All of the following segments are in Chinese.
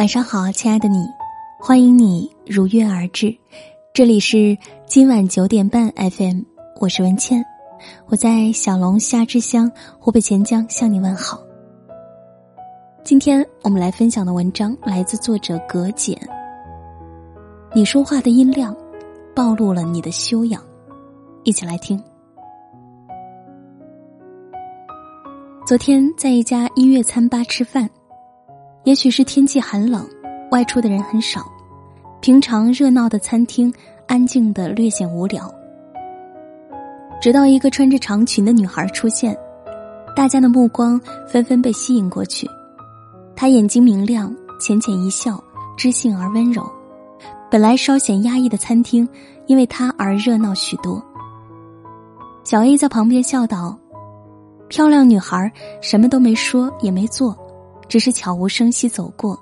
晚上好，亲爱的你，欢迎你如约而至。这里是今晚九点半 FM，我是文倩，我在小龙虾之乡湖北潜江向你问好。今天我们来分享的文章来自作者葛简。你说话的音量，暴露了你的修养。一起来听。昨天在一家音乐餐吧吃饭。也许是天气寒冷，外出的人很少。平常热闹的餐厅，安静的略显无聊。直到一个穿着长裙的女孩出现，大家的目光纷纷被吸引过去。她眼睛明亮，浅浅一笑，知性而温柔。本来稍显压抑的餐厅，因为她而热闹许多。小 A 在旁边笑道：“漂亮女孩，什么都没说，也没做。”只是悄无声息走过，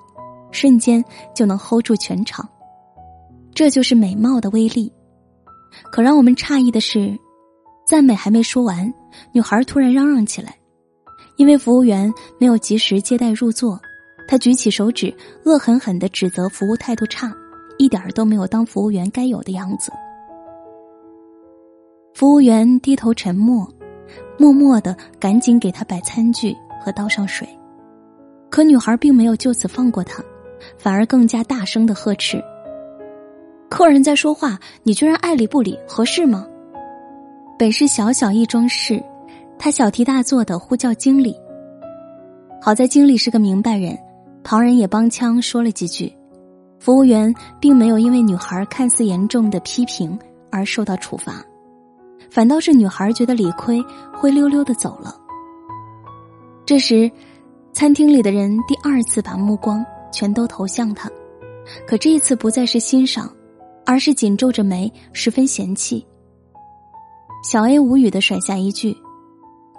瞬间就能 hold 住全场，这就是美貌的威力。可让我们诧异的是，赞美还没说完，女孩突然嚷嚷起来，因为服务员没有及时接待入座，她举起手指，恶狠狠的指责服务态度差，一点儿都没有当服务员该有的样子。服务员低头沉默，默默的赶紧给他摆餐具和倒上水。可女孩并没有就此放过他，反而更加大声的呵斥：“客人在说话，你居然爱理不理，合适吗？”本是小小一桩事，他小题大做的呼叫经理。好在经理是个明白人，旁人也帮腔说了几句，服务员并没有因为女孩看似严重的批评而受到处罚，反倒是女孩觉得理亏，灰溜溜的走了。这时。餐厅里的人第二次把目光全都投向他，可这一次不再是欣赏，而是紧皱着眉，十分嫌弃。小 A 无语的甩下一句：“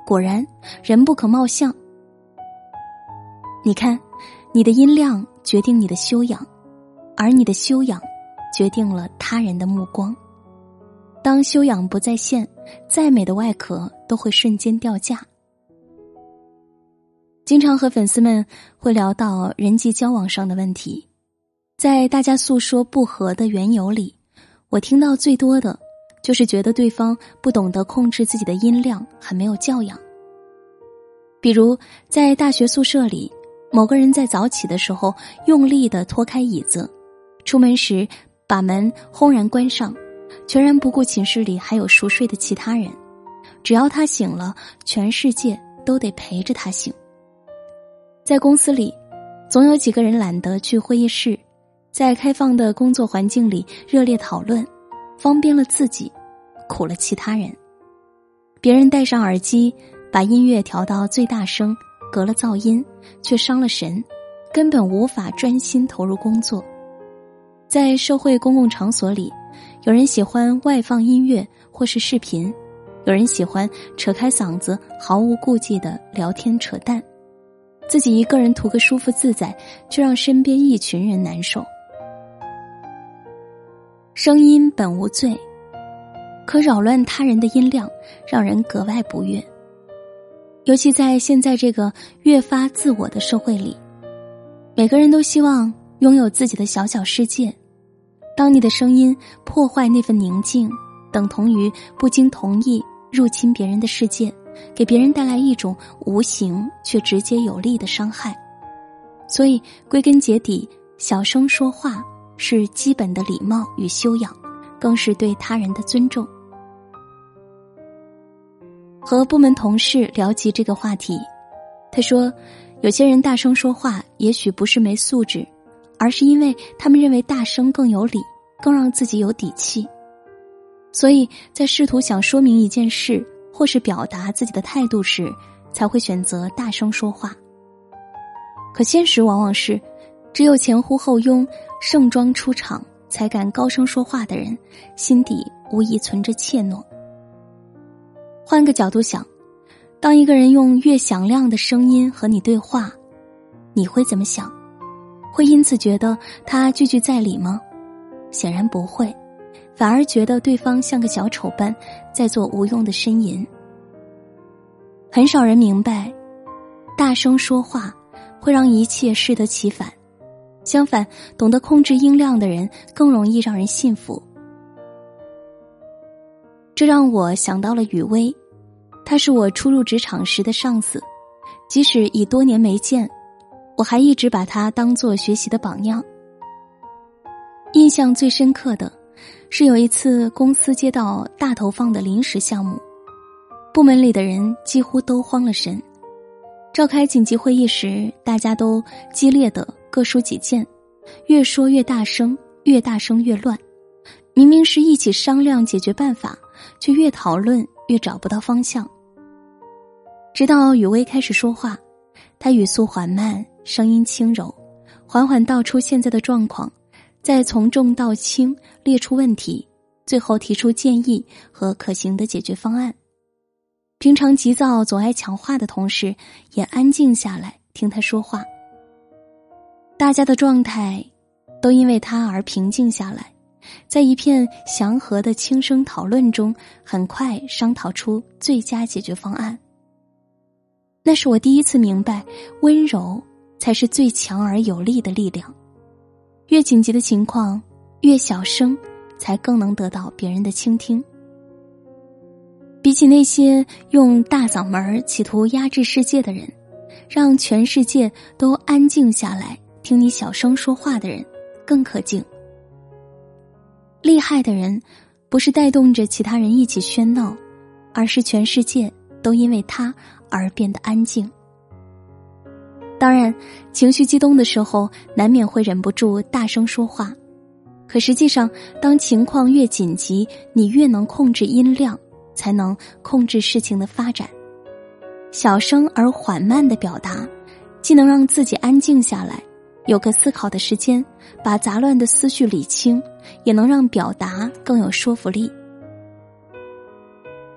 果然，人不可貌相。”你看，你的音量决定你的修养，而你的修养决定了他人的目光。当修养不在线，再美的外壳都会瞬间掉价。经常和粉丝们会聊到人际交往上的问题，在大家诉说不和的缘由里，我听到最多的，就是觉得对方不懂得控制自己的音量，很没有教养。比如在大学宿舍里，某个人在早起的时候用力的拖开椅子，出门时把门轰然关上，全然不顾寝室里还有熟睡的其他人，只要他醒了，全世界都得陪着他醒。在公司里，总有几个人懒得去会议室，在开放的工作环境里热烈讨论，方便了自己，苦了其他人。别人戴上耳机，把音乐调到最大声，隔了噪音，却伤了神，根本无法专心投入工作。在社会公共场所里，有人喜欢外放音乐或是视频，有人喜欢扯开嗓子毫无顾忌的聊天扯淡。自己一个人图个舒服自在，却让身边一群人难受。声音本无罪，可扰乱他人的音量，让人格外不悦。尤其在现在这个越发自我的社会里，每个人都希望拥有自己的小小世界。当你的声音破坏那份宁静，等同于不经同意入侵别人的世界。给别人带来一种无形却直接有力的伤害，所以归根结底，小声说话是基本的礼貌与修养，更是对他人的尊重。和部门同事聊起这个话题，他说：“有些人大声说话，也许不是没素质，而是因为他们认为大声更有理，更让自己有底气，所以在试图想说明一件事。”或是表达自己的态度时，才会选择大声说话。可现实往往是，只有前呼后拥、盛装出场才敢高声说话的人，心底无疑存着怯懦。换个角度想，当一个人用越响亮的声音和你对话，你会怎么想？会因此觉得他句句在理吗？显然不会。反而觉得对方像个小丑般，在做无用的呻吟。很少人明白，大声说话会让一切适得其反。相反，懂得控制音量的人更容易让人信服。这让我想到了雨薇，他是我初入职场时的上司，即使已多年没见，我还一直把他当做学习的榜样。印象最深刻的，是有一次公司接到大投放的临时项目，部门里的人几乎都慌了神。召开紧急会议时，大家都激烈的各抒己见，越说越大声，越大声越乱。明明是一起商量解决办法，却越讨论越找不到方向。直到雨薇开始说话，她语速缓慢，声音轻柔，缓缓道出现在的状况，再从重到轻列出问题，最后提出建议和可行的解决方案。平常急躁、总爱抢话的同事也安静下来听他说话。大家的状态都因为他而平静下来，在一片祥和的轻声讨论中，很快商讨出最佳解决方案。那是我第一次明白，温柔才是最强而有力的力量。越紧急的情况，越小声，才更能得到别人的倾听。比起那些用大嗓门企图压制世界的人，让全世界都安静下来听你小声说话的人，更可敬。厉害的人，不是带动着其他人一起喧闹，而是全世界都因为他而变得安静。当然，情绪激动的时候，难免会忍不住大声说话，可实际上，当情况越紧急，你越能控制音量。才能控制事情的发展，小声而缓慢的表达，既能让自己安静下来，有个思考的时间，把杂乱的思绪理清，也能让表达更有说服力。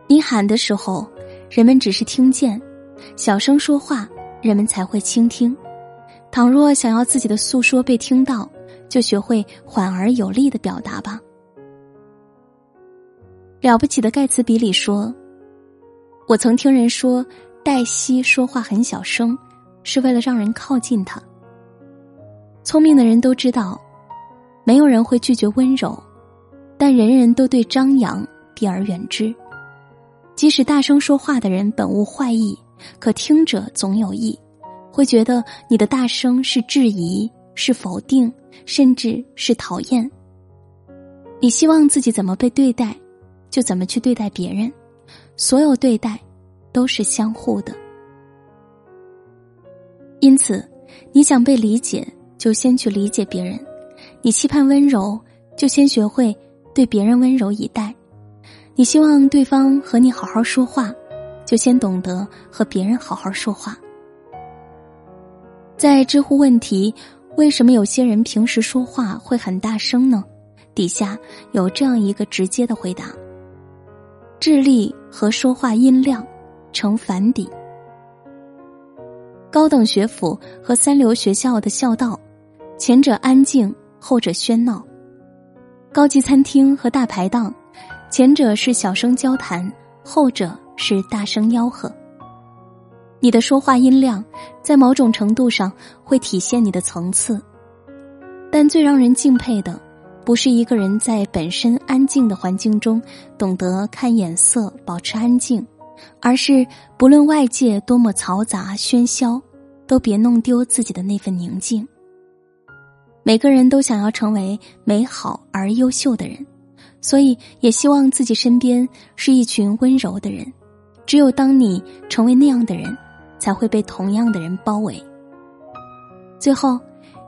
你喊的时候，人们只是听见；小声说话，人们才会倾听。倘若想要自己的诉说被听到，就学会缓而有力的表达吧。了不起的盖茨比里说：“我曾听人说，黛西说话很小声，是为了让人靠近她。聪明的人都知道，没有人会拒绝温柔，但人人都对张扬避而远之。即使大声说话的人本无坏意，可听者总有意，会觉得你的大声是质疑，是否定，甚至是讨厌。你希望自己怎么被对待？”就怎么去对待别人，所有对待都是相互的。因此，你想被理解，就先去理解别人；你期盼温柔，就先学会对别人温柔以待；你希望对方和你好好说话，就先懂得和别人好好说话。在知乎问题“为什么有些人平时说话会很大声呢？”底下有这样一个直接的回答。智力和说话音量成反比。高等学府和三流学校的校道，前者安静，后者喧闹；高级餐厅和大排档，前者是小声交谈，后者是大声吆喝。你的说话音量，在某种程度上会体现你的层次，但最让人敬佩的。不是一个人在本身安静的环境中懂得看眼色、保持安静，而是不论外界多么嘈杂喧嚣，都别弄丢自己的那份宁静。每个人都想要成为美好而优秀的人，所以也希望自己身边是一群温柔的人。只有当你成为那样的人，才会被同样的人包围。最后，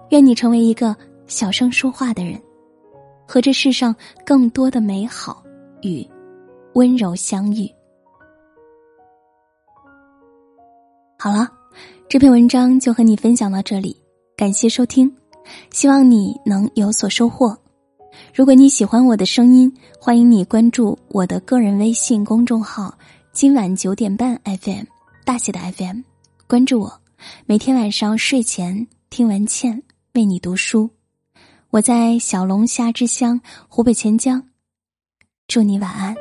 愿你成为一个小声说话的人。和这世上更多的美好与温柔相遇。好了，这篇文章就和你分享到这里，感谢收听，希望你能有所收获。如果你喜欢我的声音，欢迎你关注我的个人微信公众号“今晚九点半 FM” 大写的 FM，关注我，每天晚上睡前听完倩为你读书。我在小龙虾之乡湖北潜江，祝你晚安。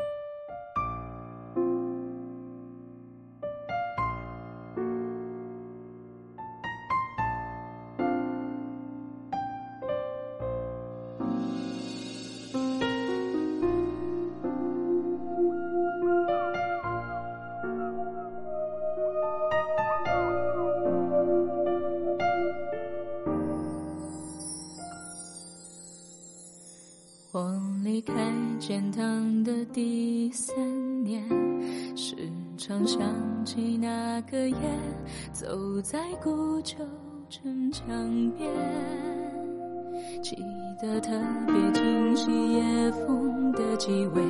想起那个夜，走在古旧城墙边，记得特别清晰夜风的气味，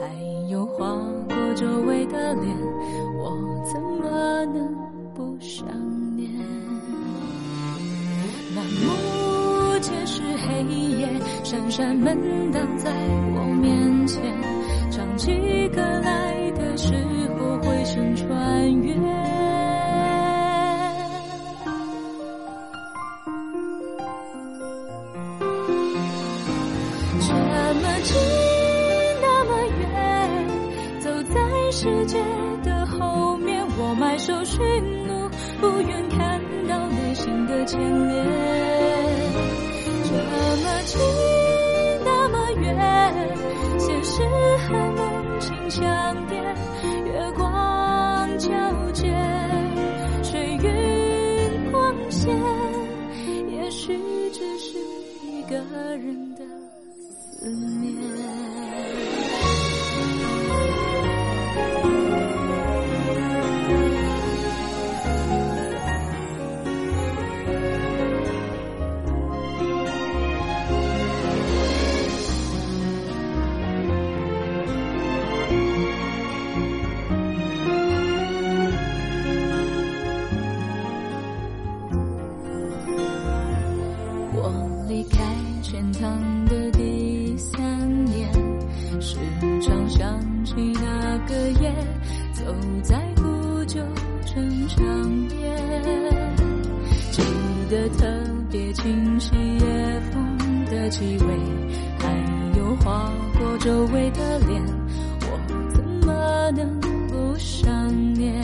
还有划过周围的脸，我怎么能不想念？满目皆是黑夜，扇扇门挡在我面前，唱几歌。手驯怒，不愿看到内心的牵连。这么近，那么远，现实和梦境相叠。特别清晰，夜风的气味，还有划过周围的脸，我怎么能不想念？